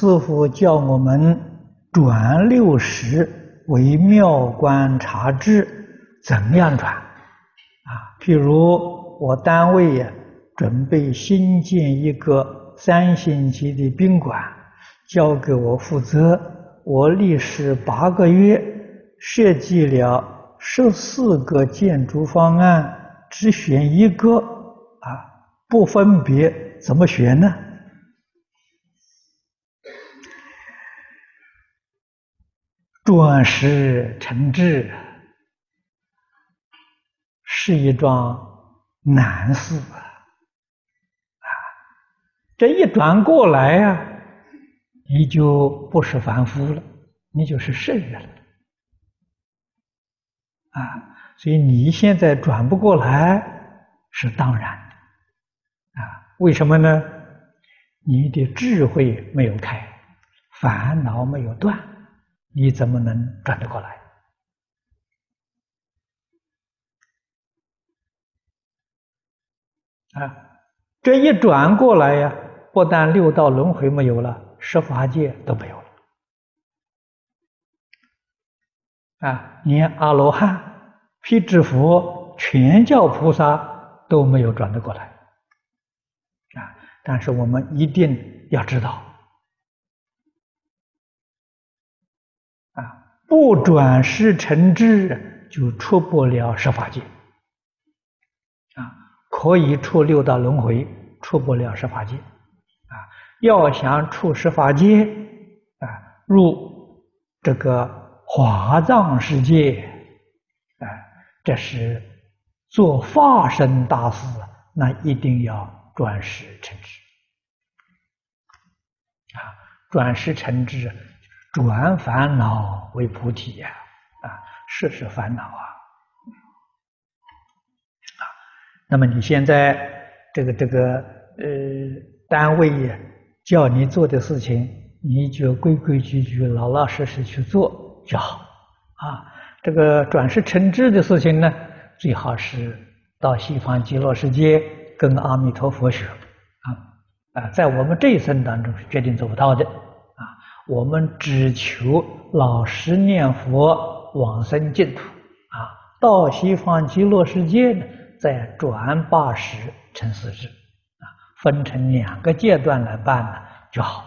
师父叫我们转六十为妙观察智，怎么样转？啊，譬如我单位呀，准备新建一个三星级的宾馆，交给我负责，我历时八个月，设计了十四个建筑方案，只选一个，啊，不分别，怎么选呢？转识成智是一桩难事啊！啊，这一转过来、啊，你就不是凡夫了，你就是圣人了啊！所以你现在转不过来是当然的啊？为什么呢？你的智慧没有开，烦恼没有断。你怎么能转得过来？啊，这一转过来呀，不但六道轮回没有了，十法界都没有了。啊，连阿罗汉、辟支佛、全教菩萨都没有转得过来。啊，但是我们一定要知道。不转世成智，就出不了十法界。啊，可以出六道轮回，出不了十法界。啊，要想出十法界，啊，入这个华藏世界，啊，这是做化身大事，那一定要转世成智。啊，转世成智。转烦恼为菩提呀！啊，事事烦恼啊！啊，那么你现在这个这个呃单位叫你做的事情，你就规规矩矩、老老实实去做就好。啊，这个转世成智的事情呢，最好是到西方极乐世界跟阿弥陀佛学。啊啊，在我们这一生当中是决定做不到的。我们只求老实念佛，往生净土啊！到西方极乐世界呢，再转八十成四智啊，分成两个阶段来办呢就好。